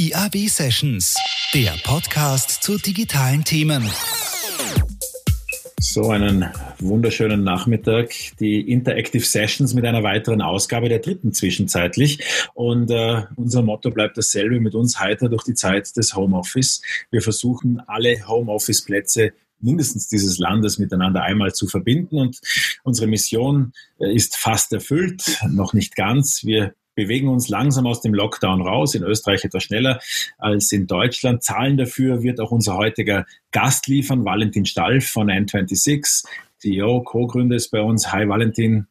IAB Sessions, der Podcast zu digitalen Themen. So einen wunderschönen Nachmittag. Die Interactive Sessions mit einer weiteren Ausgabe der dritten zwischenzeitlich. Und äh, unser Motto bleibt dasselbe mit uns heiter durch die Zeit des Homeoffice. Wir versuchen alle Homeoffice-Plätze mindestens dieses Landes miteinander einmal zu verbinden. Und unsere Mission äh, ist fast erfüllt, noch nicht ganz. Wir bewegen uns langsam aus dem Lockdown raus, in Österreich etwas schneller als in Deutschland. Zahlen dafür wird auch unser heutiger Gast liefern, Valentin Stalf von N26, CEO, Co-Gründer ist bei uns. Hi Valentin.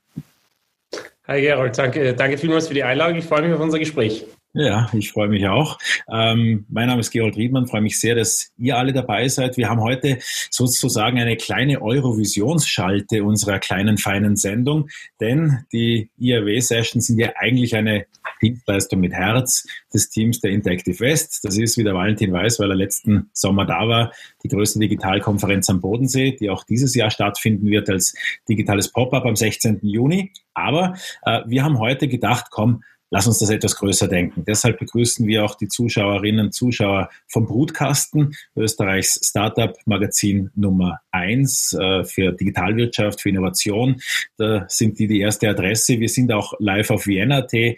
Hi Gerold, danke, danke vielmals für die Einladung. Ich freue mich auf unser Gespräch. Ja, ich freue mich auch. Ähm, mein Name ist Gerold Riedmann, freue mich sehr, dass ihr alle dabei seid. Wir haben heute sozusagen eine kleine Eurovisionsschalte unserer kleinen, feinen Sendung, denn die IAW-Sessions sind ja eigentlich eine Dienstleistung mit Herz des Teams der Interactive West. Das ist, wie der Valentin weiß, weil er letzten Sommer da war, die größte Digitalkonferenz am Bodensee, die auch dieses Jahr stattfinden wird als digitales Pop-up am 16. Juni. Aber äh, wir haben heute gedacht, komm, lass uns das etwas größer denken. Deshalb begrüßen wir auch die Zuschauerinnen und Zuschauer vom Brutkasten, Österreichs Startup-Magazin Nummer eins äh, für Digitalwirtschaft, für Innovation. Da sind die die erste Adresse. Wir sind auch live auf Vienna.at, äh,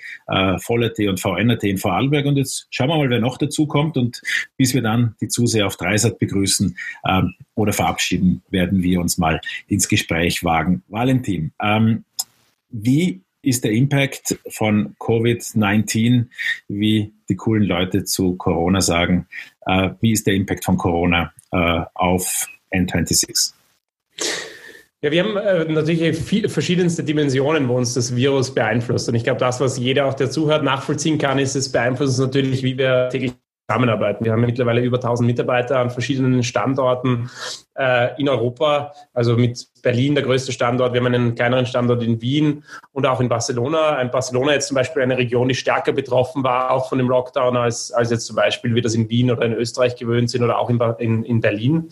Voll.at und VN.at in Vorarlberg. Und jetzt schauen wir mal, wer noch dazu kommt. Und bis wir dann die Zuseher auf Dreisat begrüßen ähm, oder verabschieden, werden wir uns mal ins Gespräch wagen. Valentin, ähm, wie ist der Impact von Covid-19, wie die coolen Leute zu Corona sagen, äh, wie ist der Impact von Corona äh, auf N26? Ja, wir haben äh, natürlich viel, verschiedenste Dimensionen, wo uns das Virus beeinflusst. Und ich glaube, das, was jeder auch, der zuhört, nachvollziehen kann, ist, es beeinflusst uns natürlich, wie wir täglich zusammenarbeiten. Wir haben mittlerweile über 1000 Mitarbeiter an verschiedenen Standorten äh, in Europa, also mit Berlin der größte Standort. Wir haben einen kleineren Standort in Wien und auch in Barcelona. Ein Barcelona jetzt zum Beispiel eine Region, die stärker betroffen war, auch von dem Lockdown, als, als jetzt zum Beispiel wir das in Wien oder in Österreich gewöhnt sind oder auch in, in, in Berlin. Und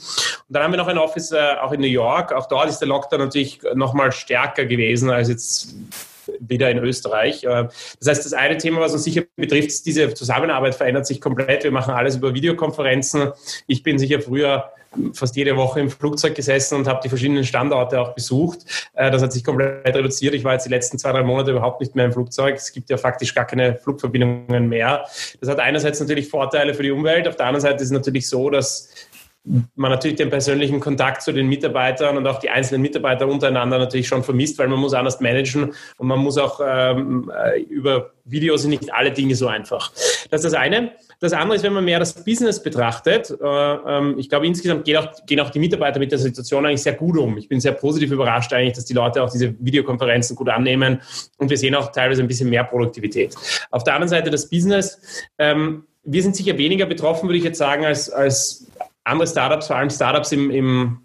dann haben wir noch ein Office äh, auch in New York. Auch dort ist der Lockdown natürlich nochmal stärker gewesen als jetzt wieder in Österreich. Äh, das heißt, das eine Thema, was uns sicher betrifft, ist, diese Zusammenarbeit verändert sich komplett. Wir machen alles über Videokonferenzen. Ich bin sicher früher fast jede Woche im Flugzeug gesessen und habe die verschiedenen Standorte auch besucht. Äh, das hat sich komplett reduziert. Ich war jetzt die letzten zwei, drei Monate überhaupt nicht mehr im Flugzeug. Es gibt ja faktisch gar keine Flugverbindungen mehr. Das hat einerseits natürlich Vorteile für die Umwelt. Auf der anderen Seite ist es natürlich so, dass man natürlich den persönlichen Kontakt zu den Mitarbeitern und auch die einzelnen Mitarbeiter untereinander natürlich schon vermisst, weil man muss anders managen und man muss auch ähm, äh, über Videos sind nicht alle Dinge so einfach. Das ist das eine. Das andere ist, wenn man mehr das Business betrachtet, äh, ähm, ich glaube, insgesamt gehen auch, gehen auch die Mitarbeiter mit der Situation eigentlich sehr gut um. Ich bin sehr positiv überrascht eigentlich, dass die Leute auch diese Videokonferenzen gut annehmen und wir sehen auch teilweise ein bisschen mehr Produktivität. Auf der anderen Seite das Business. Ähm, wir sind sicher weniger betroffen, würde ich jetzt sagen, als, als andere Startups, vor allem Startups im, im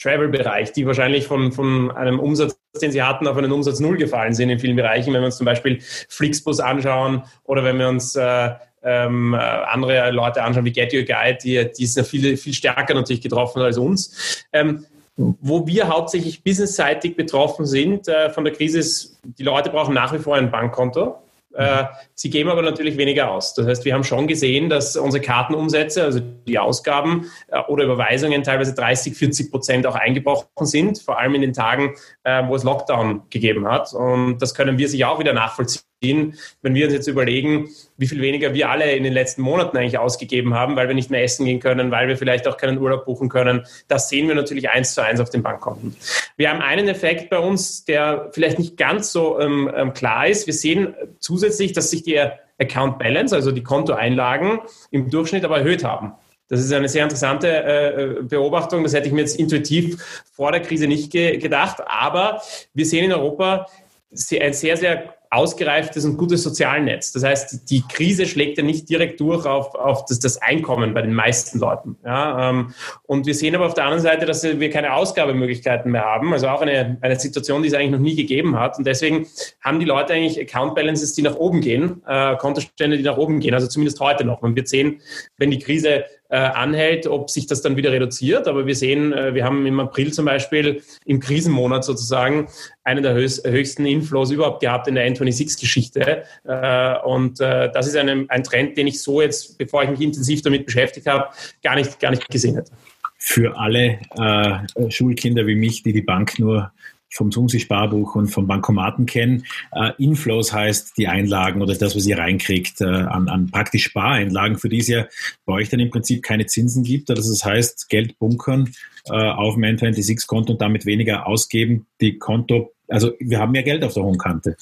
Travel-Bereich, die wahrscheinlich von, von einem Umsatz, den sie hatten, auf einen Umsatz Null gefallen sind in vielen Bereichen. Wenn wir uns zum Beispiel Flixbus anschauen oder wenn wir uns äh, ähm, andere Leute anschauen wie Get Your Guide, die, die sind viel, viel stärker natürlich getroffen als uns. Ähm, wo wir hauptsächlich businessseitig betroffen sind äh, von der Krise ist, die Leute brauchen nach wie vor ein Bankkonto. Äh, sie geben aber natürlich weniger aus. Das heißt, wir haben schon gesehen, dass unsere Kartenumsätze, also die Ausgaben äh, oder Überweisungen teilweise 30, 40 Prozent auch eingebrochen sind, vor allem in den Tagen, äh, wo es Lockdown gegeben hat. Und das können wir sich auch wieder nachvollziehen wenn wir uns jetzt überlegen, wie viel weniger wir alle in den letzten Monaten eigentlich ausgegeben haben, weil wir nicht mehr essen gehen können, weil wir vielleicht auch keinen Urlaub buchen können, das sehen wir natürlich eins zu eins auf den Bankkonten. Wir haben einen Effekt bei uns, der vielleicht nicht ganz so ähm, ähm klar ist. Wir sehen zusätzlich, dass sich die Account Balance, also die Kontoeinlagen, im Durchschnitt aber erhöht haben. Das ist eine sehr interessante äh, Beobachtung. Das hätte ich mir jetzt intuitiv vor der Krise nicht ge gedacht. Aber wir sehen in Europa ein sehr, sehr ausgereiftes und gutes Sozialnetz. Das heißt, die Krise schlägt ja nicht direkt durch auf, auf das, das Einkommen bei den meisten Leuten. Ja, ähm, und wir sehen aber auf der anderen Seite, dass wir keine Ausgabemöglichkeiten mehr haben. Also auch eine, eine Situation, die es eigentlich noch nie gegeben hat. Und deswegen haben die Leute eigentlich Account Balances, die nach oben gehen, äh, Kontostände, die nach oben gehen. Also zumindest heute noch. Man wird sehen, wenn die Krise anhält, ob sich das dann wieder reduziert. Aber wir sehen, äh, wir haben im April zum Beispiel im Krisenmonat sozusagen einen der höchsten Inflows überhaupt gehabt in der N26-Geschichte. Äh, und äh, das ist ein, ein Trend, den ich so jetzt, bevor ich mich intensiv damit beschäftigt habe, gar nicht, gar nicht gesehen hätte. Für alle äh, Schulkinder wie mich, die die Bank nur vom Sumsi-Sparbuch und vom Bankomaten kennen. Äh, Inflows heißt die Einlagen oder das, was ihr reinkriegt äh, an, an praktisch Spareinlagen, für die es ja bei euch dann im Prinzip keine Zinsen gibt. Also das heißt, Geld bunkern äh, auf dem N26-Konto und damit weniger ausgeben. Die Konto, also wir haben mehr Geld auf der hohen Kante.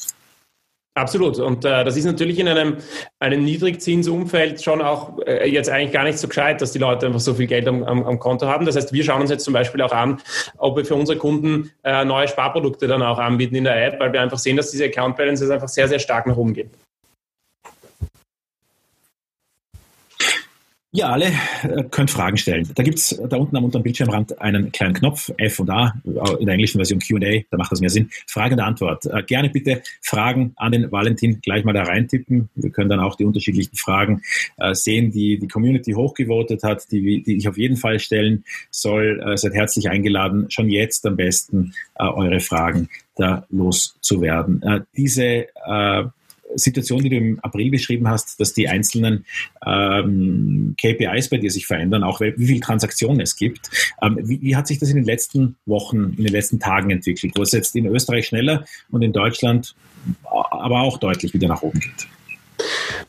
Absolut. Und äh, das ist natürlich in einem, einem Niedrigzinsumfeld schon auch äh, jetzt eigentlich gar nicht so gescheit, dass die Leute einfach so viel Geld am, am, am, Konto haben. Das heißt, wir schauen uns jetzt zum Beispiel auch an, ob wir für unsere Kunden äh, neue Sparprodukte dann auch anbieten in der App, weil wir einfach sehen, dass diese Account Balances einfach sehr, sehr stark nach oben gehen. Ihr alle äh, könnt Fragen stellen. Da gibt es da unten am unteren Bildschirmrand einen kleinen Knopf, F und A, äh, in der englischen Version QA, da macht das mehr Sinn. Frage und Antwort. Äh, gerne bitte Fragen an den Valentin gleich mal da reintippen. Wir können dann auch die unterschiedlichen Fragen sehen, die die Community hochgevotet hat, die, die ich auf jeden Fall stellen soll. seid herzlich eingeladen, schon jetzt am besten eure Fragen da loszuwerden. diese Situation, die du im April beschrieben hast, dass die einzelnen ähm, KPIs bei dir sich verändern, auch wie viele Transaktionen es gibt. Ähm, wie, wie, hat sich das in den letzten Wochen, in den letzten Tagen entwickelt, wo es jetzt in Österreich schneller und in Deutschland aber auch deutlich wieder nach oben geht?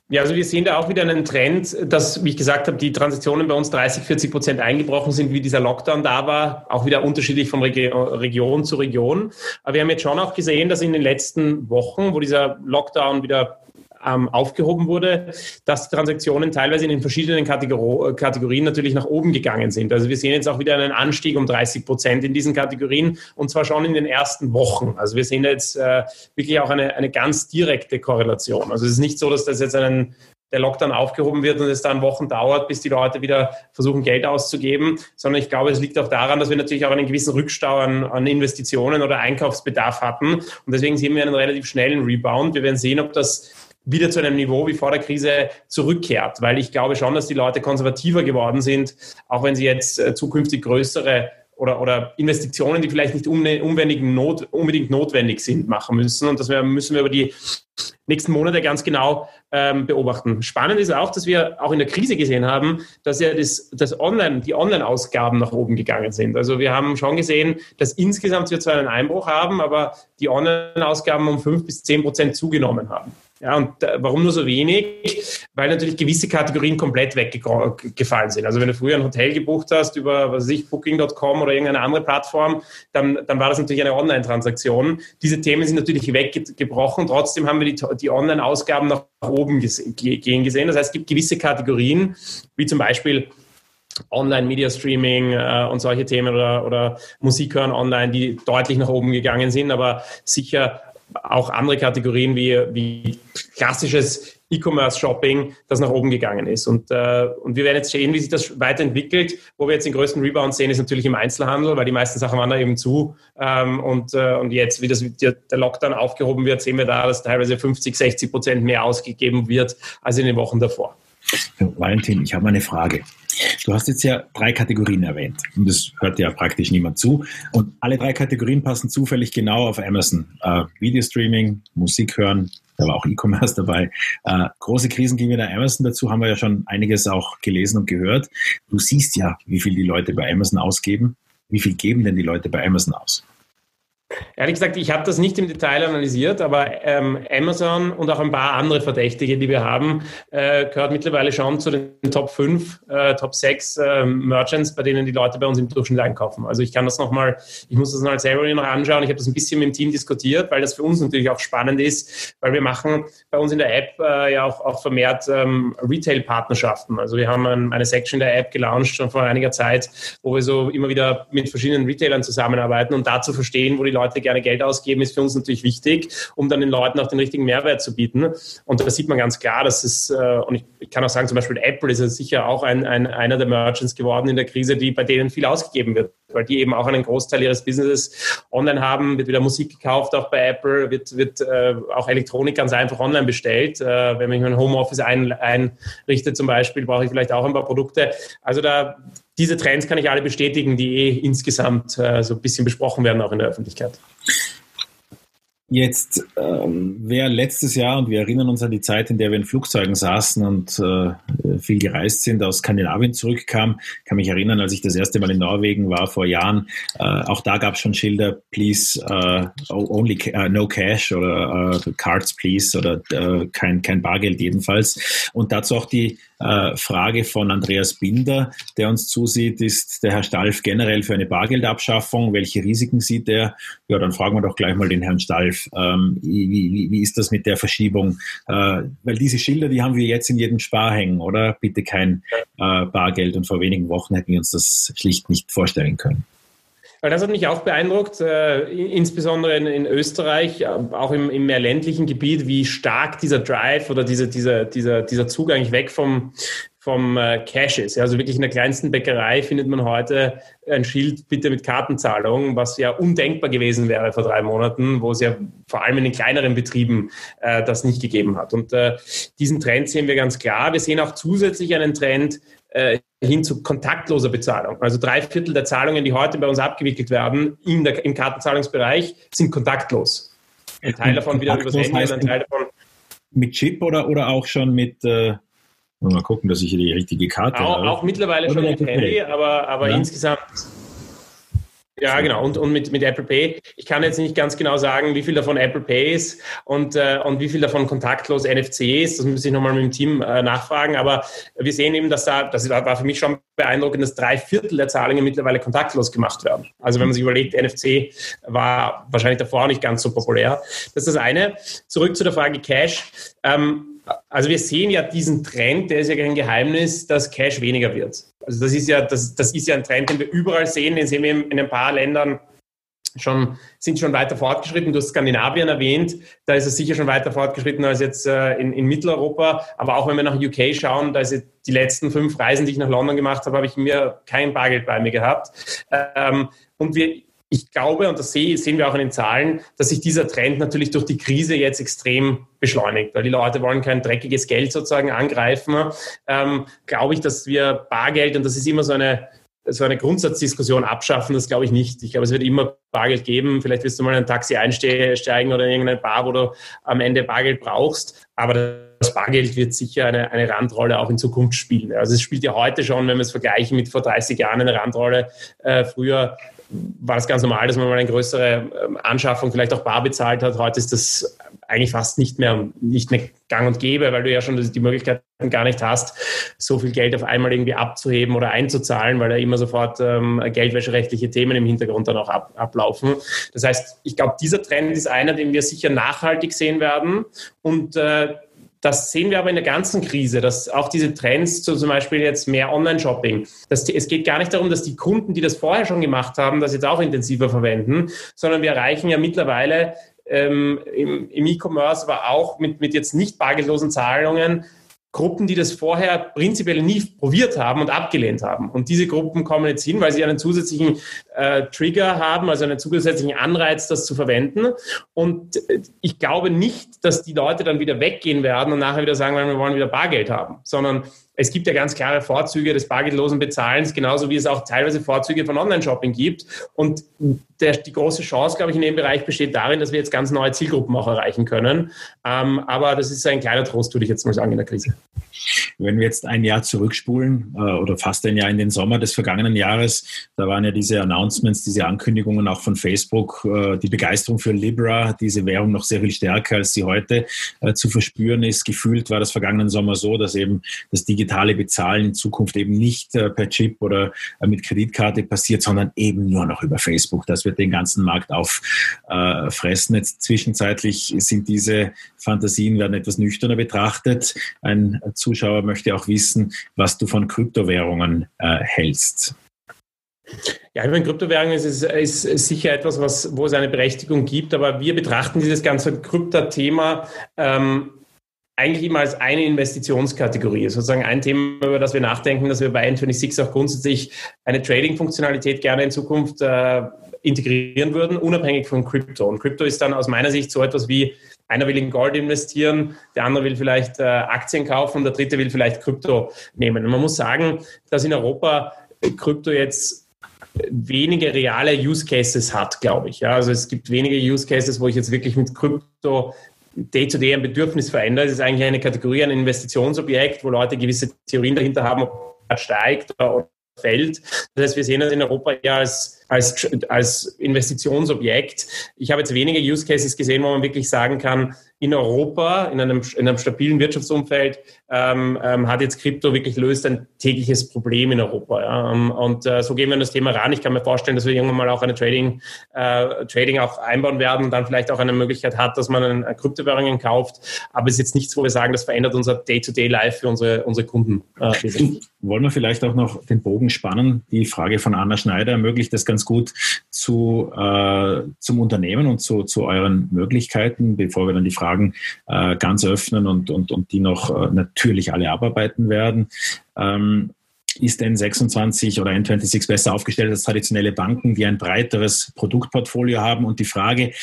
Ja, also wir sehen da auch wieder einen Trend, dass, wie ich gesagt habe, die Transaktionen bei uns 30, 40 Prozent eingebrochen sind, wie dieser Lockdown da war, auch wieder unterschiedlich von Region zu Region. Aber wir haben jetzt schon auch gesehen, dass in den letzten Wochen, wo dieser Lockdown wieder ähm, aufgehoben wurde, dass Transaktionen teilweise in den verschiedenen Kategor Kategorien natürlich nach oben gegangen sind. Also wir sehen jetzt auch wieder einen Anstieg um 30 Prozent in diesen Kategorien und zwar schon in den ersten Wochen. Also wir sehen jetzt äh, wirklich auch eine, eine ganz direkte Korrelation. Also es ist nicht so, dass das jetzt einen der Lockdown aufgehoben wird und es dann Wochen dauert, bis die Leute wieder versuchen, Geld auszugeben, sondern ich glaube, es liegt auch daran, dass wir natürlich auch einen gewissen Rückstau an, an Investitionen oder Einkaufsbedarf hatten. Und deswegen sehen wir einen relativ schnellen Rebound. Wir werden sehen, ob das wieder zu einem Niveau wie vor der Krise zurückkehrt, weil ich glaube schon, dass die Leute konservativer geworden sind, auch wenn sie jetzt äh, zukünftig größere oder, oder Investitionen, die vielleicht nicht unbedingt, not, unbedingt notwendig sind, machen müssen. Und das müssen wir über die nächsten Monate ganz genau ähm, beobachten. Spannend ist auch, dass wir auch in der Krise gesehen haben, dass ja das, das Online, die Online-Ausgaben nach oben gegangen sind. Also wir haben schon gesehen, dass insgesamt wir zwar einen Einbruch haben, aber die Online-Ausgaben um fünf bis zehn Prozent zugenommen haben. Ja, und warum nur so wenig? Weil natürlich gewisse Kategorien komplett weggefallen sind. Also wenn du früher ein Hotel gebucht hast über, was weiß ich, Booking.com oder irgendeine andere Plattform, dann, dann war das natürlich eine Online-Transaktion. Diese Themen sind natürlich weggebrochen. Trotzdem haben wir die, die Online-Ausgaben nach oben gehen gesehen. Das heißt, es gibt gewisse Kategorien, wie zum Beispiel Online-Media-Streaming äh, und solche Themen oder, oder Musik hören online, die deutlich nach oben gegangen sind, aber sicher auch andere Kategorien wie, wie klassisches E-Commerce-Shopping, das nach oben gegangen ist. Und, äh, und wir werden jetzt sehen, wie sich das weiterentwickelt. Wo wir jetzt den größten Rebound sehen, ist natürlich im Einzelhandel, weil die meisten Sachen waren da eben zu. Ähm, und, äh, und jetzt, wie das, der Lockdown aufgehoben wird, sehen wir da, dass teilweise 50, 60 Prozent mehr ausgegeben wird als in den Wochen davor. Valentin, ich habe eine Frage. Du hast jetzt ja drei Kategorien erwähnt und das hört ja praktisch niemand zu. Und alle drei Kategorien passen zufällig genau auf Amazon. Äh, Videostreaming, Musik hören, da war auch E-Commerce dabei. Äh, große Krisen gingen der Amazon dazu, haben wir ja schon einiges auch gelesen und gehört. Du siehst ja, wie viel die Leute bei Amazon ausgeben. Wie viel geben denn die Leute bei Amazon aus? Ehrlich gesagt, ich habe das nicht im Detail analysiert, aber ähm, Amazon und auch ein paar andere Verdächtige, die wir haben, äh, gehört mittlerweile schon zu den Top 5, äh, Top 6 äh, Merchants, bei denen die Leute bei uns im Durchschnitt einkaufen. Also ich kann das nochmal, ich muss das mal selber noch anschauen. Ich habe das ein bisschen mit dem Team diskutiert, weil das für uns natürlich auch spannend ist, weil wir machen bei uns in der App äh, ja auch, auch vermehrt ähm, Retail-Partnerschaften. Also wir haben ein, eine Section der App gelauncht schon vor einiger Zeit, wo wir so immer wieder mit verschiedenen Retailern zusammenarbeiten und dazu verstehen, wo die Leute gerne Geld ausgeben, ist für uns natürlich wichtig, um dann den Leuten auch den richtigen Mehrwert zu bieten. Und da sieht man ganz klar, dass es, äh, und ich, kann auch sagen, zum Beispiel Apple ist ja sicher auch ein, ein, einer der Merchants geworden in der Krise, die, bei denen viel ausgegeben wird, weil die eben auch einen Großteil ihres Businesses online haben, wird wieder Musik gekauft, auch bei Apple, wird, wird äh, auch Elektronik ganz einfach online bestellt. Äh, wenn ich mein Homeoffice ein, einrichte zum Beispiel, brauche ich vielleicht auch ein paar Produkte. Also da, diese Trends kann ich alle bestätigen, die eh insgesamt äh, so ein bisschen besprochen werden, auch in der Öffentlichkeit. Jetzt, ähm, wer letztes Jahr, und wir erinnern uns an die Zeit, in der wir in Flugzeugen saßen und äh, viel gereist sind, aus Skandinavien zurückkam, kann mich erinnern, als ich das erste Mal in Norwegen war vor Jahren, äh, auch da gab es schon Schilder, please, uh, only uh, no cash oder uh, cards please oder kein, kein Bargeld jedenfalls. Und dazu auch die Frage von Andreas Binder, der uns zusieht, ist der Herr Stalf generell für eine Bargeldabschaffung? Welche Risiken sieht er? Ja, dann fragen wir doch gleich mal den Herrn Stalf. Ähm, wie, wie, wie, ist das mit der Verschiebung? Äh, weil diese Schilder, die haben wir jetzt in jedem Spar hängen, oder? Bitte kein äh, Bargeld. Und vor wenigen Wochen hätten wir uns das schlicht nicht vorstellen können. Weil das hat mich auch beeindruckt, äh, insbesondere in, in, Österreich, äh, auch im, im mehr ländlichen Gebiet, wie stark dieser Drive oder diese, dieser, dieser, dieser Zug eigentlich weg vom, vom äh, Cash ist. Also wirklich in der kleinsten Bäckerei findet man heute ein Schild, bitte mit Kartenzahlung, was ja undenkbar gewesen wäre vor drei Monaten, wo es ja vor allem in den kleineren Betrieben äh, das nicht gegeben hat. Und äh, diesen Trend sehen wir ganz klar. Wir sehen auch zusätzlich einen Trend äh, hin zu kontaktloser Bezahlung. Also drei Viertel der Zahlungen, die heute bei uns abgewickelt werden in der, im Kartenzahlungsbereich, sind kontaktlos. Ein Teil davon wieder übers Handy ein Teil davon mit Chip oder, oder auch schon mit äh, Mal gucken, dass ich hier die richtige Karte auch, habe. Auch mittlerweile schon mit Handy, aber, aber ja. insgesamt. Ja, genau. Und, und mit, mit Apple Pay. Ich kann jetzt nicht ganz genau sagen, wie viel davon Apple Pay ist und, äh, und wie viel davon kontaktlos NFC ist. Das muss ich nochmal mit dem Team äh, nachfragen. Aber wir sehen eben, dass da, das war für mich schon beeindruckend, dass drei Viertel der Zahlungen mittlerweile kontaktlos gemacht werden. Also wenn man sich überlegt, NFC war wahrscheinlich davor auch nicht ganz so populär. Das ist das eine. Zurück zu der Frage Cash. Ähm, also wir sehen ja diesen Trend, der ist ja kein Geheimnis, dass Cash weniger wird. Also das ist ja, das, das ist ja ein Trend, den wir überall sehen, den sehen wir in ein paar Ländern schon, sind schon weiter fortgeschritten. Du hast Skandinavien erwähnt, da ist es sicher schon weiter fortgeschritten als jetzt äh, in, in, Mitteleuropa. Aber auch wenn wir nach UK schauen, da ist die letzten fünf Reisen, die ich nach London gemacht habe, habe ich mir kein Bargeld bei mir gehabt. Ähm, und wir, ich glaube, und das sehen wir auch in den Zahlen, dass sich dieser Trend natürlich durch die Krise jetzt extrem beschleunigt, weil die Leute wollen kein dreckiges Geld sozusagen angreifen. Ähm, glaube ich, dass wir Bargeld, und das ist immer so eine, so eine Grundsatzdiskussion abschaffen, das glaube ich nicht. Ich glaube, es wird immer Bargeld geben. Vielleicht wirst du mal in ein Taxi einsteigen oder in irgendeine Bar, wo du am Ende Bargeld brauchst. Aber das Bargeld wird sicher eine, eine Randrolle auch in Zukunft spielen. Also es spielt ja heute schon, wenn wir es vergleichen mit vor 30 Jahren, eine Randrolle. Äh, früher war das ganz normal, dass man mal eine größere ähm, Anschaffung vielleicht auch bar bezahlt hat. Heute ist das eigentlich fast nicht mehr, nicht mehr gang und gäbe, weil du ja schon die Möglichkeiten gar nicht hast, so viel Geld auf einmal irgendwie abzuheben oder einzuzahlen, weil da immer sofort ähm, geldwäscherechtliche Themen im Hintergrund dann auch ab, ablaufen. Das heißt, ich glaube, dieser Trend ist einer, den wir sicher nachhaltig sehen werden und äh, das sehen wir aber in der ganzen Krise, dass auch diese Trends zu zum Beispiel jetzt mehr Online-Shopping, es geht gar nicht darum, dass die Kunden, die das vorher schon gemacht haben, das jetzt auch intensiver verwenden, sondern wir erreichen ja mittlerweile ähm, im, im E-Commerce, aber auch mit, mit jetzt nicht bargeldlosen Zahlungen Gruppen, die das vorher prinzipiell nie probiert haben und abgelehnt haben. Und diese Gruppen kommen jetzt hin, weil sie einen zusätzlichen äh, Trigger haben, also einen zusätzlichen Anreiz, das zu verwenden. Und äh, ich glaube nicht, dass die Leute dann wieder weggehen werden und nachher wieder sagen, wir wollen wieder Bargeld haben, sondern es gibt ja ganz klare Vorzüge des bargeldlosen Bezahlens, genauso wie es auch teilweise Vorzüge von Online-Shopping gibt. Und der, die große Chance, glaube ich, in dem Bereich besteht darin, dass wir jetzt ganz neue Zielgruppen auch erreichen können. Ähm, aber das ist ein kleiner Trost, würde ich jetzt mal sagen, in der Krise. Wenn wir jetzt ein Jahr zurückspulen äh, oder fast ein Jahr in den Sommer des vergangenen Jahres, da waren ja diese Announcements, diese Ankündigungen auch von Facebook, äh, die Begeisterung für Libra, diese Währung noch sehr viel stärker, als sie heute äh, zu verspüren ist. Gefühlt war das vergangenen Sommer so, dass eben das digitale Bezahlen in Zukunft eben nicht äh, per Chip oder äh, mit Kreditkarte passiert, sondern eben nur noch über Facebook. Das wird den ganzen Markt auffressen. Äh, Jetzt zwischenzeitlich sind diese Fantasien werden etwas nüchterner betrachtet. Ein Zuschauer möchte auch wissen, was du von Kryptowährungen hältst. Ja, ich meine, Kryptowährung ist, ist, ist sicher etwas, was, wo es eine Berechtigung gibt, aber wir betrachten dieses ganze Krypto-Thema ähm, eigentlich immer als eine Investitionskategorie. Sozusagen ein Thema, über das wir nachdenken, dass wir bei N26 auch grundsätzlich eine Trading-Funktionalität gerne in Zukunft äh, integrieren würden, unabhängig von Krypto. Und Krypto ist dann aus meiner Sicht so etwas wie, einer will in Gold investieren, der andere will vielleicht äh, Aktien kaufen und der dritte will vielleicht Krypto nehmen. Und man muss sagen, dass in Europa Krypto jetzt wenige reale Use Cases hat, glaube ich. Ja, also es gibt wenige Use Cases, wo ich jetzt wirklich mit Krypto Day-to-Day -Day ein Bedürfnis verändere. Es ist eigentlich eine Kategorie, ein Investitionsobjekt, wo Leute gewisse Theorien dahinter haben, ob er steigt oder fällt. Das heißt, wir sehen das in Europa ja als, als, als Investitionsobjekt. Ich habe jetzt wenige Use Cases gesehen, wo man wirklich sagen kann, in Europa, in einem, in einem stabilen Wirtschaftsumfeld, ähm, ähm, hat jetzt Krypto wirklich löst ein tägliches Problem in Europa. Ja? Ähm, und äh, so gehen wir an das Thema ran. Ich kann mir vorstellen, dass wir irgendwann mal auch eine Trading, äh, Trading auch einbauen werden und dann vielleicht auch eine Möglichkeit hat, dass man eine Kryptowährungen kauft. Aber es ist jetzt nichts, wo wir sagen, das verändert unser Day-to-Day-Life für unsere, unsere Kunden. Äh, Wollen wir vielleicht auch noch den Bogen spannen? Die Frage von Anna Schneider ermöglicht das ganz gut zu, äh, zum Unternehmen und zu, zu euren Möglichkeiten, bevor wir dann die Frage Fragen äh, ganz öffnen und, und, und die noch äh, natürlich alle abarbeiten werden. Ähm, ist N26 oder N26 besser aufgestellt als traditionelle Banken, die ein breiteres Produktportfolio haben? Und die Frage,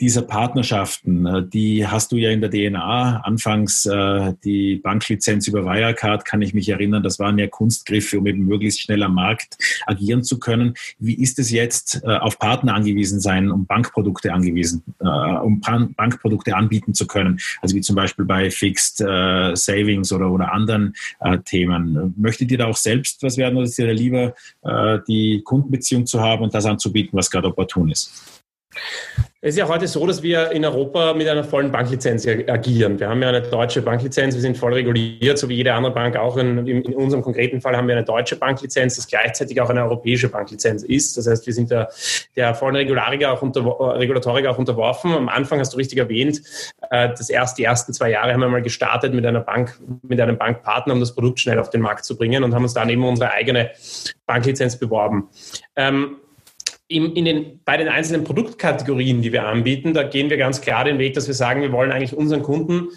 dieser Partnerschaften, äh, die hast du ja in der DNA. Anfangs äh, die Banklizenz über Wirecard, kann ich mich erinnern, das waren ja Kunstgriffe, um eben möglichst schnell am Markt agieren zu können. Wie ist es jetzt, äh, auf Partner angewiesen sein, um Bankprodukte angewiesen, um Bankprodukte anbieten zu können? Also wie zum Beispiel bei Fixed Savings oder, oder anderen Themen. Möchtet ihr da auch selbst was werden oder ist dir lieber, die Kundenbeziehung zu haben und das anzubieten, was gerade opportun ist? Es ist ja heute so, dass wir in Europa mit einer vollen Banklizenz agieren. Wir haben ja eine deutsche Banklizenz, wir sind voll reguliert, so wie jede andere Bank auch. In, in unserem konkreten Fall haben wir eine deutsche Banklizenz, das gleichzeitig auch eine europäische Banklizenz ist. Das heißt, wir sind der, der vollen Regulatorik auch, unter, Regulatorik auch unterworfen. Am Anfang hast du richtig erwähnt, äh, das erst, die ersten zwei Jahre haben wir mal gestartet mit einer Bank, mit einem Bankpartner, um das Produkt schnell auf den Markt zu bringen und haben uns dann eben unsere eigene Banklizenz beworben. Ähm, in, in den, bei den einzelnen Produktkategorien, die wir anbieten, da gehen wir ganz klar den Weg, dass wir sagen, wir wollen eigentlich unseren Kunden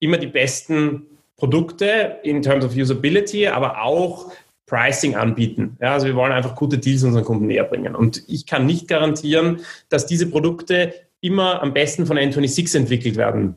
immer die besten Produkte in terms of Usability, aber auch Pricing anbieten. Ja, also wir wollen einfach gute Deals unseren Kunden näher bringen. Und ich kann nicht garantieren, dass diese Produkte immer am besten von N26 entwickelt werden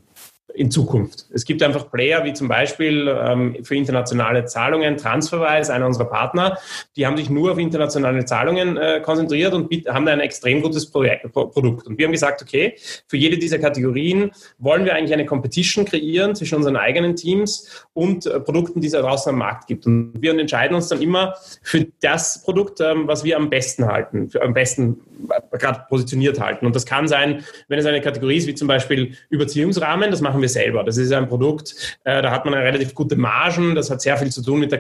in Zukunft. Es gibt einfach Player wie zum Beispiel ähm, für internationale Zahlungen, Transferwise, einer unserer Partner, die haben sich nur auf internationale Zahlungen äh, konzentriert und haben da ein extrem gutes Projekt, Produkt. Und wir haben gesagt, okay, für jede dieser Kategorien wollen wir eigentlich eine Competition kreieren zwischen unseren eigenen Teams und äh, Produkten, die es draußen am Markt gibt. Und wir entscheiden uns dann immer für das Produkt, ähm, was wir am besten halten, am besten äh, gerade positioniert halten. Und das kann sein, wenn es eine Kategorie ist, wie zum Beispiel Überziehungsrahmen, das machen wir selber. Das ist ein Produkt, äh, da hat man eine relativ gute Margen, das hat sehr viel zu tun mit der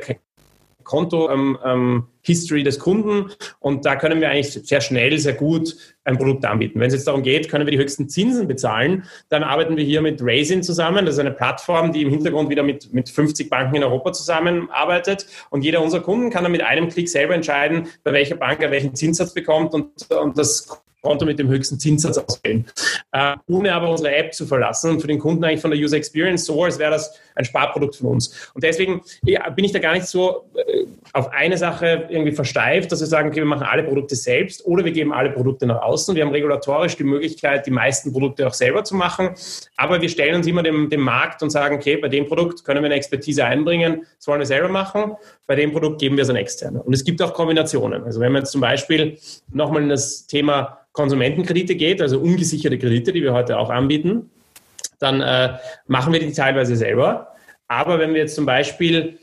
Konto-History ähm, ähm, des Kunden und da können wir eigentlich sehr schnell, sehr gut ein Produkt anbieten. Wenn es jetzt darum geht, können wir die höchsten Zinsen bezahlen, dann arbeiten wir hier mit Raisin zusammen. Das ist eine Plattform, die im Hintergrund wieder mit, mit 50 Banken in Europa zusammenarbeitet und jeder unserer Kunden kann dann mit einem Klick selber entscheiden, bei welcher Bank er welchen Zinssatz bekommt und, und das Konto mit dem höchsten Zinssatz auswählen, äh, ohne aber unsere App zu verlassen und für den Kunden eigentlich von der User Experience so, als wäre das ein Sparprodukt von uns. Und deswegen ja, bin ich da gar nicht so äh, auf eine Sache irgendwie versteift, dass wir sagen, okay, wir machen alle Produkte selbst oder wir geben alle Produkte nach außen. Wir haben regulatorisch die Möglichkeit, die meisten Produkte auch selber zu machen, aber wir stellen uns immer dem, dem Markt und sagen, okay, bei dem Produkt können wir eine Expertise einbringen, das wollen wir selber machen, bei dem Produkt geben wir es an Externe. Und es gibt auch Kombinationen. Also wenn wir jetzt zum Beispiel nochmal in das Thema Konsumentenkredite geht, also ungesicherte Kredite, die wir heute auch anbieten, dann äh, machen wir die teilweise selber. Aber wenn wir jetzt zum Beispiel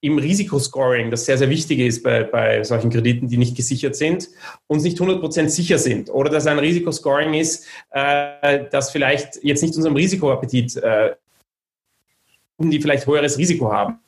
im Risikoscoring, das sehr, sehr wichtig ist bei, bei solchen Krediten, die nicht gesichert sind, uns nicht 100% sicher sind oder dass ein Risikoscoring ist, äh, das vielleicht jetzt nicht unserem Risikoappetit, äh, die vielleicht höheres Risiko haben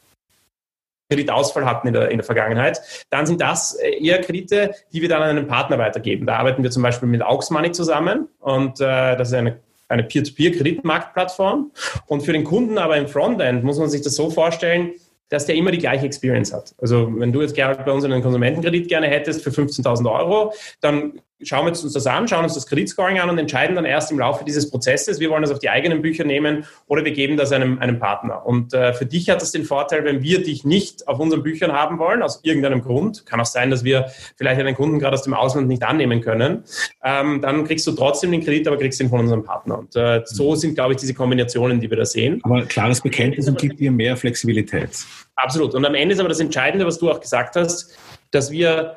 Kreditausfall hatten in der, in der Vergangenheit, dann sind das äh, eher Kredite, die wir dann an einen Partner weitergeben. Da arbeiten wir zum Beispiel mit Auxmoney zusammen und äh, das ist eine eine Peer-to-Peer-Kreditmarktplattform. Und für den Kunden aber im Frontend muss man sich das so vorstellen, dass der immer die gleiche Experience hat. Also wenn du jetzt Gerald bei uns einen Konsumentenkredit gerne hättest für 15.000 Euro, dann schauen wir uns das an, schauen uns das Kreditscoring an und entscheiden dann erst im Laufe dieses Prozesses, wir wollen das auf die eigenen Bücher nehmen oder wir geben das einem, einem Partner. Und äh, für dich hat das den Vorteil, wenn wir dich nicht auf unseren Büchern haben wollen, aus irgendeinem Grund, kann auch sein, dass wir vielleicht einen Kunden gerade aus dem Ausland nicht annehmen können, ähm, dann kriegst du trotzdem den Kredit, aber kriegst ihn von unserem Partner. Und äh, so sind, glaube ich, diese Kombinationen, die wir da sehen. Aber klares Bekenntnis und gibt dir mehr Flexibilität. Absolut. Und am Ende ist aber das Entscheidende, was du auch gesagt hast, dass wir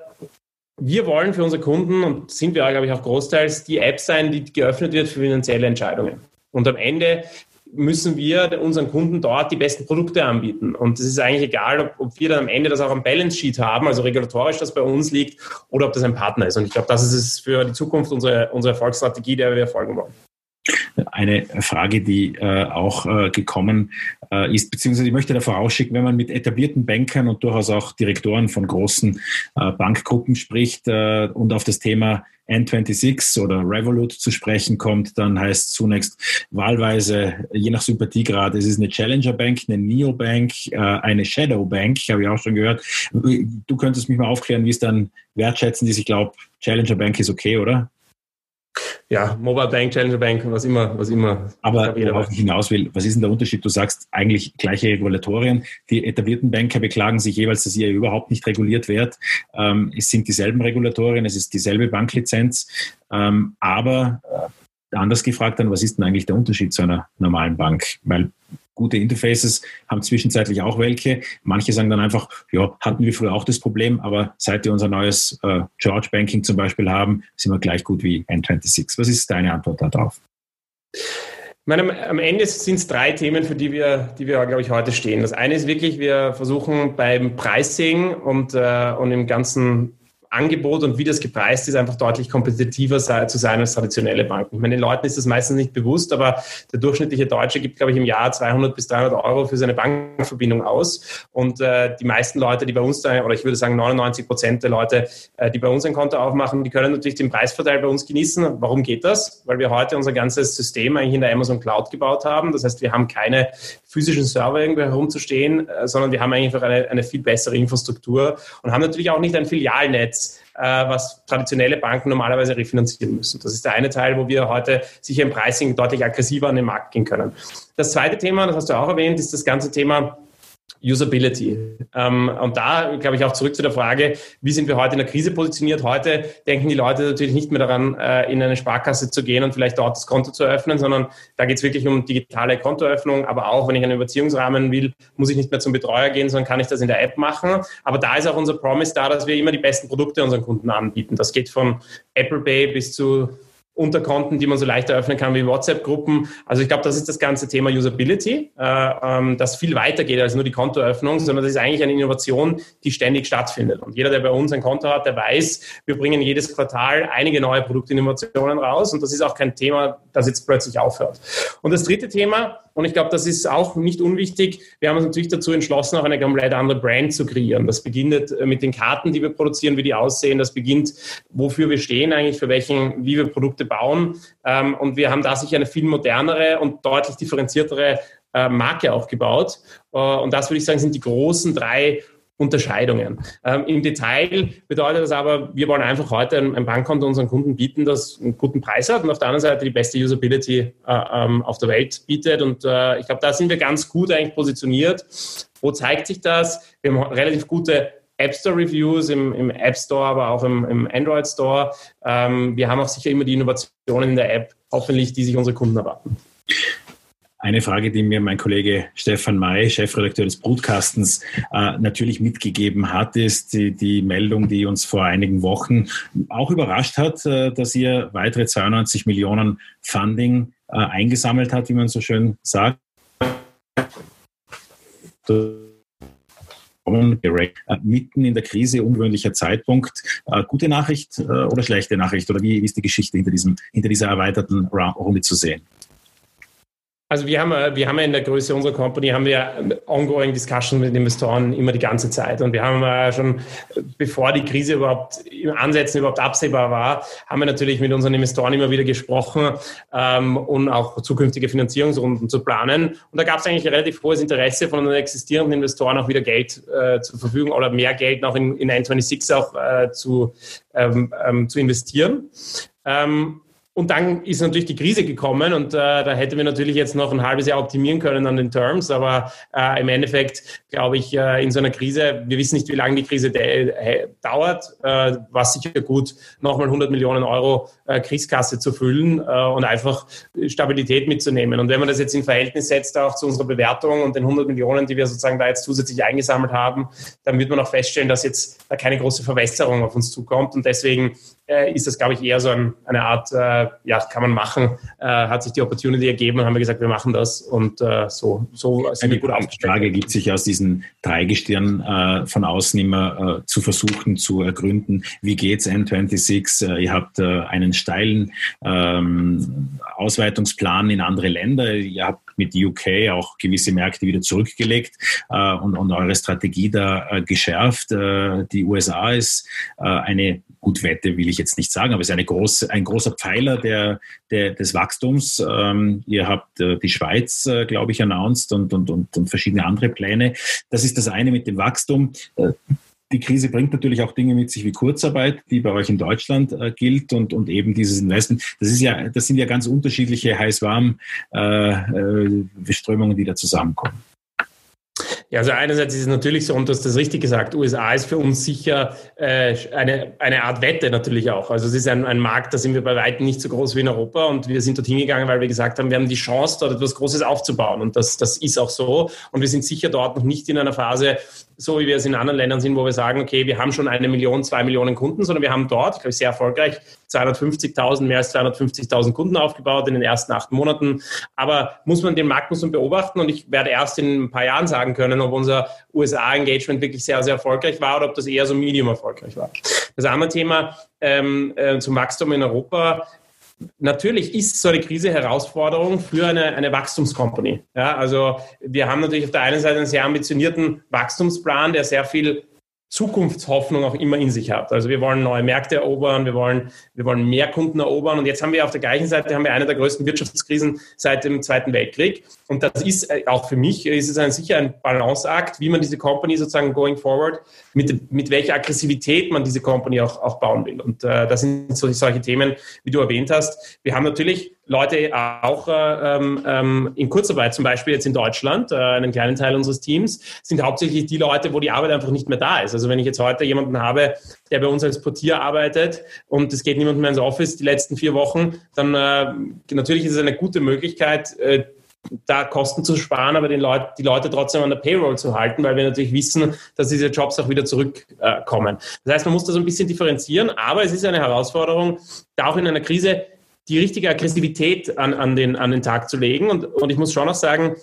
wir wollen für unsere Kunden und sind wir, glaube ich, auch großteils die App sein, die geöffnet wird für finanzielle Entscheidungen. Und am Ende müssen wir unseren Kunden dort die besten Produkte anbieten. Und es ist eigentlich egal, ob, wir dann am Ende das auch am Balance Sheet haben, also regulatorisch das bei uns liegt, oder ob das ein Partner ist. Und ich glaube, das ist es für die Zukunft unsere, unsere Erfolgsstrategie, der wir folgen wollen. Eine Frage, die äh, auch äh, gekommen äh, ist, beziehungsweise ich möchte da vorausschicken, wenn man mit etablierten Bankern und durchaus auch Direktoren von großen äh, Bankgruppen spricht äh, und auf das Thema N26 oder Revolut zu sprechen kommt, dann heißt zunächst wahlweise, je nach Sympathiegrad, es ist eine Challenger Bank, eine Neo Bank, äh, eine Shadow Bank, habe ich auch schon gehört. Du könntest mich mal aufklären, wie es dann wertschätzen, die ich glaube, Challenger Bank ist okay, oder? Ja, Mobile Bank, Challenger Bank, was immer, was immer. Aber worauf ich hinaus will, was ist denn der Unterschied? Du sagst eigentlich gleiche Regulatorien. Die etablierten Banker beklagen sich jeweils, dass ihr überhaupt nicht reguliert wird. Ähm, es sind dieselben Regulatorien, es ist dieselbe Banklizenz. Ähm, aber äh, anders gefragt dann, was ist denn eigentlich der Unterschied zu einer normalen Bank? Weil gute Interfaces, haben zwischenzeitlich auch welche. Manche sagen dann einfach, ja, hatten wir früher auch das Problem, aber seit wir unser neues äh, George Banking zum Beispiel haben, sind wir gleich gut wie N26. Was ist deine Antwort darauf? Ich meine, am Ende sind es drei Themen, für die wir, die wir, glaube ich, heute stehen. Das eine ist wirklich, wir versuchen beim Pricing und, äh, und im ganzen Angebot und wie das gepreist ist, einfach deutlich kompetitiver zu sein als traditionelle Banken. Ich meine, den Leuten ist das meistens nicht bewusst, aber der durchschnittliche Deutsche gibt, glaube ich, im Jahr 200 bis 300 Euro für seine Bankverbindung aus. Und äh, die meisten Leute, die bei uns, da, oder ich würde sagen 99 Prozent der Leute, äh, die bei uns ein Konto aufmachen, die können natürlich den Preisvorteil bei uns genießen. Warum geht das? Weil wir heute unser ganzes System eigentlich in der Amazon Cloud gebaut haben. Das heißt, wir haben keine physischen Server irgendwo herumzustehen, äh, sondern wir haben einfach eine, eine viel bessere Infrastruktur und haben natürlich auch nicht ein Filialnetz, äh, was traditionelle Banken normalerweise refinanzieren müssen. Das ist der eine Teil, wo wir heute sicher im Pricing deutlich aggressiver an den Markt gehen können. Das zweite Thema, das hast du auch erwähnt, ist das ganze Thema Usability. Ähm, und da, glaube ich, auch zurück zu der Frage, wie sind wir heute in der Krise positioniert? Heute denken die Leute natürlich nicht mehr daran, äh, in eine Sparkasse zu gehen und vielleicht dort das Konto zu öffnen, sondern da geht es wirklich um digitale Kontoöffnung. Aber auch, wenn ich einen Überziehungsrahmen will, muss ich nicht mehr zum Betreuer gehen, sondern kann ich das in der App machen. Aber da ist auch unser Promise da, dass wir immer die besten Produkte unseren Kunden anbieten. Das geht von Apple Pay bis zu Unterkonten, die man so leicht eröffnen kann wie WhatsApp-Gruppen. Also ich glaube, das ist das ganze Thema Usability, äh, ähm, das viel weiter geht als nur die Kontoeröffnung, sondern das ist eigentlich eine Innovation, die ständig stattfindet. Und jeder, der bei uns ein Konto hat, der weiß, wir bringen jedes Quartal einige neue Produktinnovationen raus und das ist auch kein Thema, das jetzt plötzlich aufhört. Und das dritte Thema, und ich glaube, das ist auch nicht unwichtig. Wir haben uns natürlich dazu entschlossen, auch eine komplett andere Brand zu kreieren. Das beginnt äh, mit den Karten, die wir produzieren, wie die aussehen. Das beginnt, wofür wir stehen eigentlich, für welchen, wie wir Produkte bauen. Ähm, und wir haben da sicher eine viel modernere und deutlich differenziertere äh, Marke aufgebaut. Äh, und das würde ich sagen, sind die großen drei Unterscheidungen. Ähm, Im Detail bedeutet das aber, wir wollen einfach heute ein, ein, Bankkonto unseren Kunden bieten, das einen guten Preis hat und auf der anderen Seite die beste Usability äh, ähm, auf der Welt bietet. Und äh, ich glaube, da sind wir ganz gut eigentlich positioniert. Wo zeigt sich das? Wir haben relativ gute App Store Reviews im, im App Store, aber auch im, im Android Store. Ähm, wir haben auch sicher immer die Innovationen in der App, hoffentlich, die sich unsere Kunden erwarten. Eine Frage, die mir mein Kollege Stefan May, Chefredakteur des Broadcastens, äh, natürlich mitgegeben hat, ist die, die, Meldung, die uns vor einigen Wochen auch überrascht hat, äh, dass ihr weitere 92 Millionen Funding äh, eingesammelt hat, wie man so schön sagt. Mitten in der Krise, ungewöhnlicher Zeitpunkt. Äh, gute Nachricht äh, oder schlechte Nachricht? Oder wie ist die Geschichte hinter, diesem, hinter dieser erweiterten Runde zu sehen? Also wir haben, äh, wir haben ja in der Größe unserer Company haben wir ongoing Discussions mit Investoren immer die ganze Zeit. Und wir haben äh, schon, bevor die Krise überhaupt im Ansätzen überhaupt absehbar war, haben wir natürlich mit unseren Investoren immer wieder gesprochen, ähm, um auch zukünftige Finanzierungsrunden zu planen. Und da gab es eigentlich relativ hohes Interesse von unseren existierenden Investoren auch wieder Geld äh, zur Verfügung oder mehr Geld noch in, in N26 auch äh, zu, ähm, ähm, zu investieren. Ähm, und dann ist natürlich die Krise gekommen und äh, da hätten wir natürlich jetzt noch ein halbes Jahr optimieren können an den Terms, aber äh, im Endeffekt glaube ich, äh, in so einer Krise, wir wissen nicht, wie lange die Krise äh, dauert, äh, was sicher gut, nochmal 100 Millionen Euro äh, Kriegskasse zu füllen und einfach Stabilität mitzunehmen. Und wenn man das jetzt in Verhältnis setzt auch zu unserer Bewertung und den 100 Millionen, die wir sozusagen da jetzt zusätzlich eingesammelt haben, dann wird man auch feststellen, dass jetzt da keine große Verwässerung auf uns zukommt und deswegen äh, ist das, glaube ich, eher so ein, eine Art, äh, ja, kann man machen, äh, hat sich die Opportunity ergeben, haben wir gesagt, wir machen das und äh, so, so sind wir gut aufgestellt. Frage gibt sich aus diesen Dreigestirn äh, von außen immer äh, zu versuchen zu ergründen, wie geht's N26? Äh, ihr habt einen steilen ähm, Ausweitungsplan in andere Länder, ihr habt mit UK auch gewisse Märkte wieder zurückgelegt äh, und, und eure Strategie da äh, geschärft. Äh, die USA ist äh, eine gut Wette will ich jetzt nicht sagen, aber es ist eine große, ein großer Pfeiler der, der, des Wachstums. Ähm, ihr habt äh, die Schweiz, äh, glaube ich, announced und, und, und, und verschiedene andere Pläne. Das ist das eine mit dem Wachstum. Äh, die Krise bringt natürlich auch Dinge mit sich wie Kurzarbeit, die bei euch in Deutschland äh, gilt und, und eben dieses Investment. Das ist ja, das sind ja ganz unterschiedliche heiß-warm äh, äh, die da zusammenkommen. Ja, also einerseits ist es natürlich so, und du hast das richtig gesagt, USA ist für uns sicher äh, eine, eine Art Wette natürlich auch. Also es ist ein, ein Markt, da sind wir bei weitem nicht so groß wie in Europa und wir sind dort hingegangen, weil wir gesagt haben, wir haben die Chance, dort etwas Großes aufzubauen und das, das ist auch so. Und wir sind sicher dort noch nicht in einer Phase, so wie wir es in anderen Ländern sind, wo wir sagen, okay, wir haben schon eine Million, zwei Millionen Kunden, sondern wir haben dort, ich glaube, sehr erfolgreich, 250.000, mehr als 250.000 Kunden aufgebaut in den ersten acht Monaten. Aber muss man den Markt muss man beobachten und ich werde erst in ein paar Jahren sagen können, ob unser USA-Engagement wirklich sehr, sehr erfolgreich war oder ob das eher so medium erfolgreich war. Das andere Thema ähm, äh, zum Wachstum in Europa Natürlich ist so eine Krise Herausforderung für eine, eine Wachstumscompany. Ja, also wir haben natürlich auf der einen Seite einen sehr ambitionierten Wachstumsplan, der sehr viel Zukunftshoffnung auch immer in sich hat. Also wir wollen neue Märkte erobern, wir wollen, wir wollen mehr Kunden erobern und jetzt haben wir auf der gleichen Seite haben wir eine der größten Wirtschaftskrisen seit dem Zweiten Weltkrieg und das ist äh, auch für mich ist es ein, sicher ein Balanceakt, wie man diese Company sozusagen going forward mit, mit welcher Aggressivität man diese Company auch, auch bauen will und äh, das sind so, solche Themen, wie du erwähnt hast. Wir haben natürlich Leute auch äh, ähm, ähm, in Kurzarbeit, zum Beispiel jetzt in Deutschland, äh, einen kleinen Teil unseres Teams, sind hauptsächlich die Leute, wo die Arbeit einfach nicht mehr da ist. Also wenn ich jetzt heute jemanden habe, der bei uns als Portier arbeitet und es geht niemand mehr ins Office die letzten vier Wochen, dann äh, natürlich ist es eine gute Möglichkeit, äh, da Kosten zu sparen, aber den Leut, die Leute trotzdem an der Payroll zu halten, weil wir natürlich wissen, dass diese Jobs auch wieder zurückkommen. das heißt, man muss das ein bisschen differenzieren, aber es ist eine Herausforderung, da auch in einer Krise die richtige Aggressivität an, an, den, an den Tag zu legen. Und, und ich muss schon auch sagen,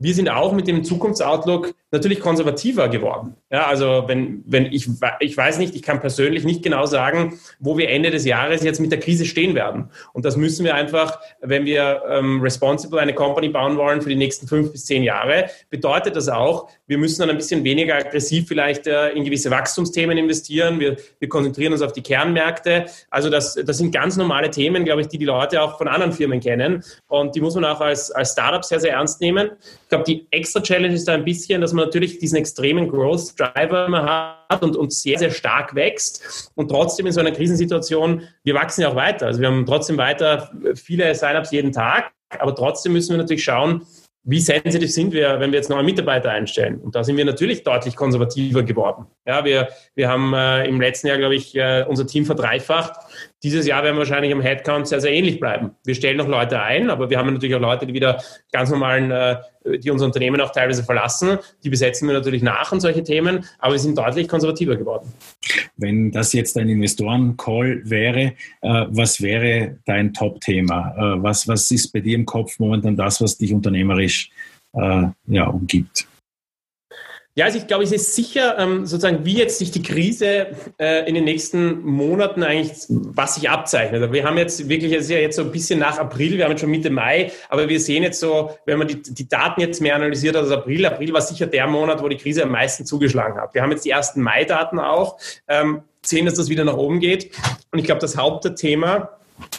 wir sind auch mit dem Zukunftsoutlook natürlich konservativer geworden. Ja, also wenn, wenn ich, ich weiß nicht, ich kann persönlich nicht genau sagen, wo wir Ende des Jahres jetzt mit der Krise stehen werden. Und das müssen wir einfach, wenn wir ähm, responsible eine Company bauen wollen für die nächsten fünf bis zehn Jahre, bedeutet das auch, wir müssen dann ein bisschen weniger aggressiv vielleicht äh, in gewisse Wachstumsthemen investieren. Wir, wir konzentrieren uns auf die Kernmärkte. Also das, das sind ganz normale Themen, glaube ich, die die Leute auch von anderen Firmen kennen. Und die muss man auch als, als Startup sehr, sehr ernst nehmen. Ich glaube, die extra Challenge ist da ein bisschen, dass man natürlich diesen extremen Growth Driver immer hat und, und sehr, sehr stark wächst. Und trotzdem in so einer Krisensituation, wir wachsen ja auch weiter. Also wir haben trotzdem weiter viele Sign-ups jeden Tag. Aber trotzdem müssen wir natürlich schauen, wie sensitiv sind wir, wenn wir jetzt neue Mitarbeiter einstellen? Und da sind wir natürlich deutlich konservativer geworden. Ja, wir, wir haben äh, im letzten Jahr, glaube ich, äh, unser Team verdreifacht. Dieses Jahr werden wir wahrscheinlich am Headcount sehr, sehr ähnlich bleiben. Wir stellen noch Leute ein, aber wir haben natürlich auch Leute, die wieder ganz normalen, äh, die unser Unternehmen auch teilweise verlassen. Die besetzen wir natürlich nach und solche Themen, aber wir sind deutlich konservativer geworden. Wenn das jetzt ein Investoren-Call wäre, äh, was wäre dein Top-Thema? Äh, was, was ist bei dir im Kopf momentan das, was dich unternehmerisch äh, ja, umgibt? Ja, also ich glaube, es ist sicher ähm, sozusagen, wie jetzt sich die Krise äh, in den nächsten Monaten eigentlich, was sich abzeichnet. Also wir haben jetzt wirklich, es ist ja jetzt so ein bisschen nach April, wir haben jetzt schon Mitte Mai, aber wir sehen jetzt so, wenn man die, die Daten jetzt mehr analysiert als April, April war sicher der Monat, wo die Krise am meisten zugeschlagen hat. Wir haben jetzt die ersten Mai-Daten auch, ähm, sehen, dass das wieder nach oben geht. Und ich glaube, das Hauptthema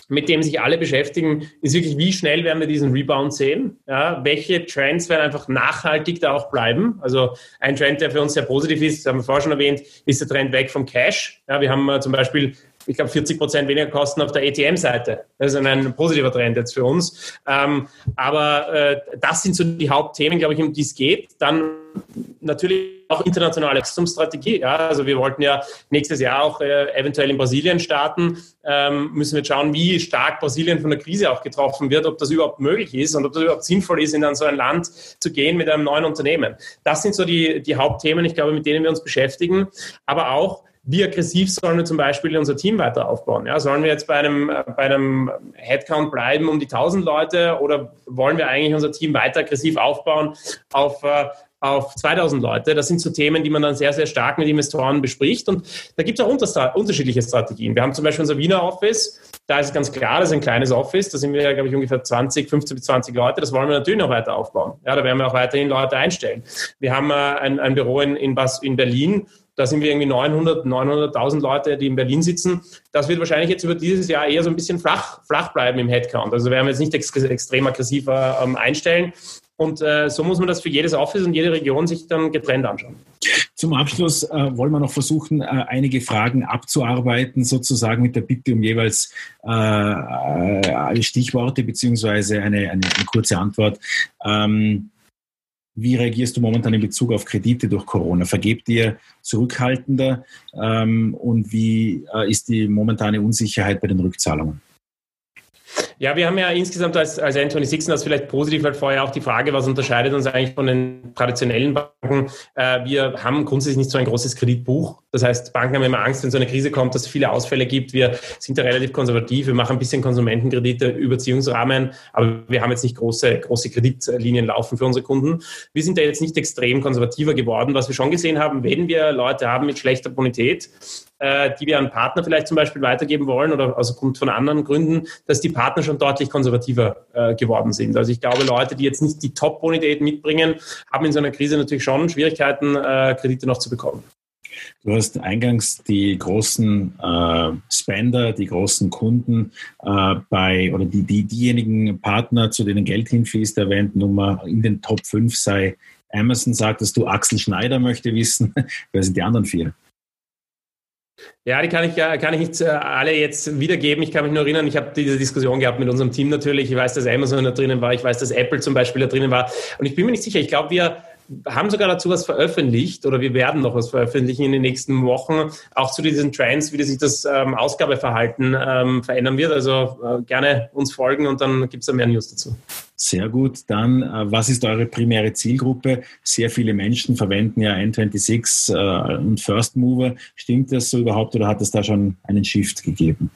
mit dem sich alle beschäftigen, ist wirklich, wie schnell werden wir diesen Rebound sehen? Ja, welche Trends werden einfach nachhaltig da auch bleiben? Also ein Trend, der für uns sehr positiv ist, das haben wir vorher schon erwähnt, ist der Trend weg vom Cash. Ja, wir haben äh, zum Beispiel ich glaube, 40 Prozent weniger Kosten auf der ATM-Seite. Das ist ein positiver Trend jetzt für uns. Ähm, aber äh, das sind so die Hauptthemen, glaube ich, um die es geht. Dann natürlich auch internationale Wachstumsstrategie. Ja, also wir wollten ja nächstes Jahr auch äh, eventuell in Brasilien starten. Ähm, müssen wir schauen, wie stark Brasilien von der Krise auch getroffen wird, ob das überhaupt möglich ist und ob das überhaupt sinnvoll ist, in so ein Land zu gehen mit einem neuen Unternehmen. Das sind so die, die Hauptthemen, ich glaube, mit denen wir uns beschäftigen. Aber auch, wie aggressiv sollen wir zum Beispiel unser Team weiter aufbauen? Ja, sollen wir jetzt bei einem, äh, bei einem Headcount bleiben um die 1000 Leute oder wollen wir eigentlich unser Team weiter aggressiv aufbauen auf, äh, auf 2000 Leute? Das sind so Themen, die man dann sehr, sehr stark mit Investoren bespricht. Und da gibt es auch unterschiedliche Strategien. Wir haben zum Beispiel unser Wiener Office. Da ist es ganz klar, das ist ein kleines Office. Da sind wir, glaube ich, ungefähr 20, 15 bis 20 Leute. Das wollen wir natürlich noch weiter aufbauen. Ja, da werden wir auch weiterhin Leute einstellen. Wir haben äh, ein, ein Büro in, in, in Berlin da sind wir irgendwie 900, 900.000 Leute, die in Berlin sitzen. Das wird wahrscheinlich jetzt über dieses Jahr eher so ein bisschen flach, flach bleiben im Headcount. Also werden wir jetzt nicht ex extrem aggressiver ähm, einstellen. Und äh, so muss man das für jedes Office und jede Region sich dann getrennt anschauen. Zum Abschluss äh, wollen wir noch versuchen, äh, einige Fragen abzuarbeiten, sozusagen mit der Bitte um jeweils äh, äh Stichworte beziehungsweise eine, eine, eine kurze Antwort. Ähm, wie reagierst du momentan in Bezug auf Kredite durch Corona? Vergebt ihr zurückhaltender? Ähm, und wie äh, ist die momentane Unsicherheit bei den Rückzahlungen? Ja, wir haben ja insgesamt als, als Anthony Sixon das vielleicht positiv, weil vorher auch die Frage, was unterscheidet uns eigentlich von den traditionellen Banken? Äh, wir haben grundsätzlich nicht so ein großes Kreditbuch. Das heißt, Banken haben immer Angst, wenn so eine Krise kommt, dass es viele Ausfälle gibt. Wir sind da relativ konservativ. Wir machen ein bisschen Konsumentenkredite, Überziehungsrahmen, aber wir haben jetzt nicht große, große Kreditlinien laufen für unsere Kunden. Wir sind da jetzt nicht extrem konservativer geworden. Was wir schon gesehen haben, wenn wir Leute haben mit schlechter Bonität, äh, die wir an Partner vielleicht zum Beispiel weitergeben wollen oder aus Grund von anderen Gründen, dass die Partner schon deutlich konservativer äh, geworden sind. Also ich glaube, Leute, die jetzt nicht die Top-Bonität mitbringen, haben in so einer Krise natürlich schon Schwierigkeiten, äh, Kredite noch zu bekommen. Du hast eingangs die großen äh, Spender, die großen Kunden äh, bei oder die, die, diejenigen Partner, zu denen Geld hinfließt, erwähnt. Nummer in den Top 5 sei Amazon, sagtest du, Axel Schneider möchte wissen, wer sind die anderen vier? Ja, die kann ich, kann ich nicht äh, alle jetzt wiedergeben. Ich kann mich nur erinnern, ich habe diese Diskussion gehabt mit unserem Team natürlich. Ich weiß, dass Amazon da drinnen war. Ich weiß, dass Apple zum Beispiel da drinnen war. Und ich bin mir nicht sicher. Ich glaube, wir haben sogar dazu was veröffentlicht oder wir werden noch was veröffentlichen in den nächsten Wochen, auch zu diesen Trends, wie sich das ähm, Ausgabeverhalten ähm, verändern wird. Also äh, gerne uns folgen und dann gibt es da mehr News dazu. Sehr gut. Dann, äh, was ist eure primäre Zielgruppe? Sehr viele Menschen verwenden ja N26 äh, und First Mover. Stimmt das so überhaupt oder hat es da schon einen Shift gegeben?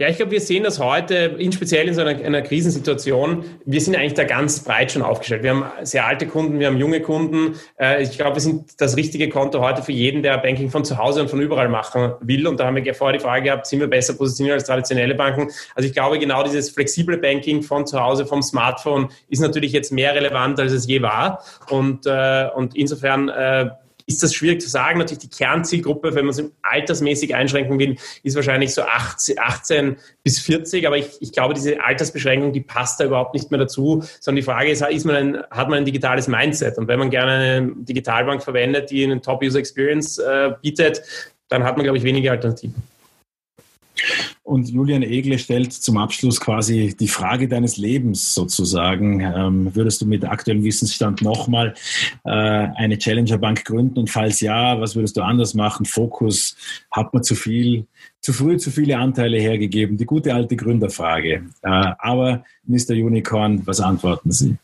Ja, ich glaube, wir sehen das heute, in speziell in so einer, einer, Krisensituation. Wir sind eigentlich da ganz breit schon aufgestellt. Wir haben sehr alte Kunden, wir haben junge Kunden. Äh, ich glaube, wir sind das richtige Konto heute für jeden, der Banking von zu Hause und von überall machen will. Und da haben wir vorher die Frage gehabt, sind wir besser positioniert als traditionelle Banken? Also ich glaube, genau dieses flexible Banking von zu Hause, vom Smartphone ist natürlich jetzt mehr relevant, als es je war. Und, äh, und insofern äh, ist das schwierig zu sagen. Natürlich die Kernzielgruppe, wenn man es altersmäßig einschränken will, ist wahrscheinlich so 18, 18 bis 40. Aber ich, ich, glaube, diese Altersbeschränkung, die passt da überhaupt nicht mehr dazu, sondern die Frage ist, ist man ein, hat man ein digitales Mindset? Und wenn man gerne eine Digitalbank verwendet, die eine Top-User-Experience äh, bietet, dann hat man, glaube ich, wenige Alternativen. Und Julian Egle stellt zum Abschluss quasi die Frage deines Lebens sozusagen. Ähm, würdest du mit aktuellem Wissensstand nochmal äh, eine Challenger Bank gründen? Und falls ja, was würdest du anders machen? Fokus, hat man zu viel, zu früh zu viele Anteile hergegeben? Die gute alte Gründerfrage. Äh, aber Mr. Unicorn, was antworten Sie?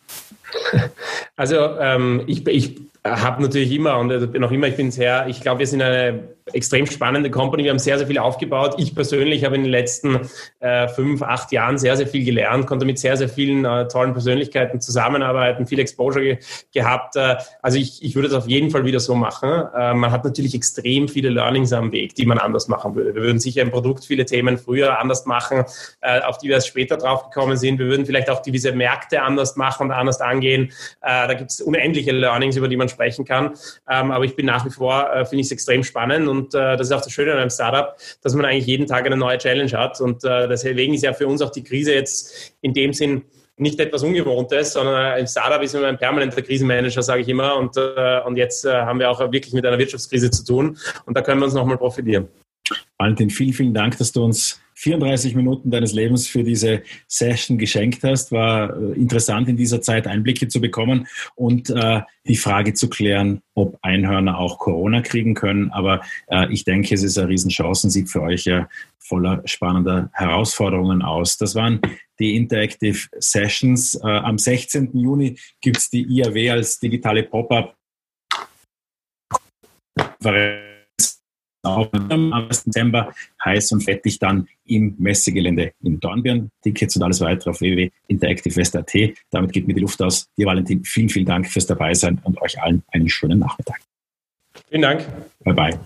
Also ähm, ich, ich habe natürlich immer und noch immer, ich bin sehr, ich glaube, wir sind eine extrem spannende Company. Wir haben sehr, sehr viel aufgebaut. Ich persönlich habe in den letzten äh, fünf, acht Jahren sehr, sehr viel gelernt, konnte mit sehr, sehr vielen äh, tollen Persönlichkeiten zusammenarbeiten, viel Exposure ge gehabt. Äh, also ich, ich würde das auf jeden Fall wieder so machen. Äh, man hat natürlich extrem viele Learnings am Weg, die man anders machen würde. Wir würden sicher im Produkt viele Themen früher anders machen, äh, auf die wir erst später drauf gekommen sind. Wir würden vielleicht auch gewisse Märkte anders machen und anders angehen. Äh, da gibt es unendliche Learnings, über die man sprechen kann. Ähm, aber ich bin nach wie vor, finde ich es extrem spannend und äh, das ist auch das Schöne an einem Startup, dass man eigentlich jeden Tag eine neue Challenge hat. Und äh, deswegen ist ja für uns auch die Krise jetzt in dem Sinn nicht etwas Ungewohntes, sondern ein Startup ist immer ein permanenter Krisenmanager, sage ich immer. Und, äh, und jetzt äh, haben wir auch wirklich mit einer Wirtschaftskrise zu tun. Und da können wir uns nochmal profitieren. Valentin, vielen, vielen Dank, dass du uns 34 Minuten deines Lebens für diese Session geschenkt hast. War äh, interessant in dieser Zeit Einblicke zu bekommen und äh, die Frage zu klären, ob Einhörner auch Corona kriegen können. Aber äh, ich denke, es ist eine Riesenchance und sieht für euch ja voller spannender Herausforderungen aus. Das waren die Interactive Sessions. Äh, am 16. Juni gibt es die IAW als digitale Pop-up auch am 1. Dezember heiß und fettig dann im Messegelände in Dornbirn. Tickets und alles weitere auf www.interactivewest.at. Damit geht mir die Luft aus. Dir, Valentin, vielen, vielen Dank fürs Dabeisein und euch allen einen schönen Nachmittag. Vielen Dank. Bye, bye.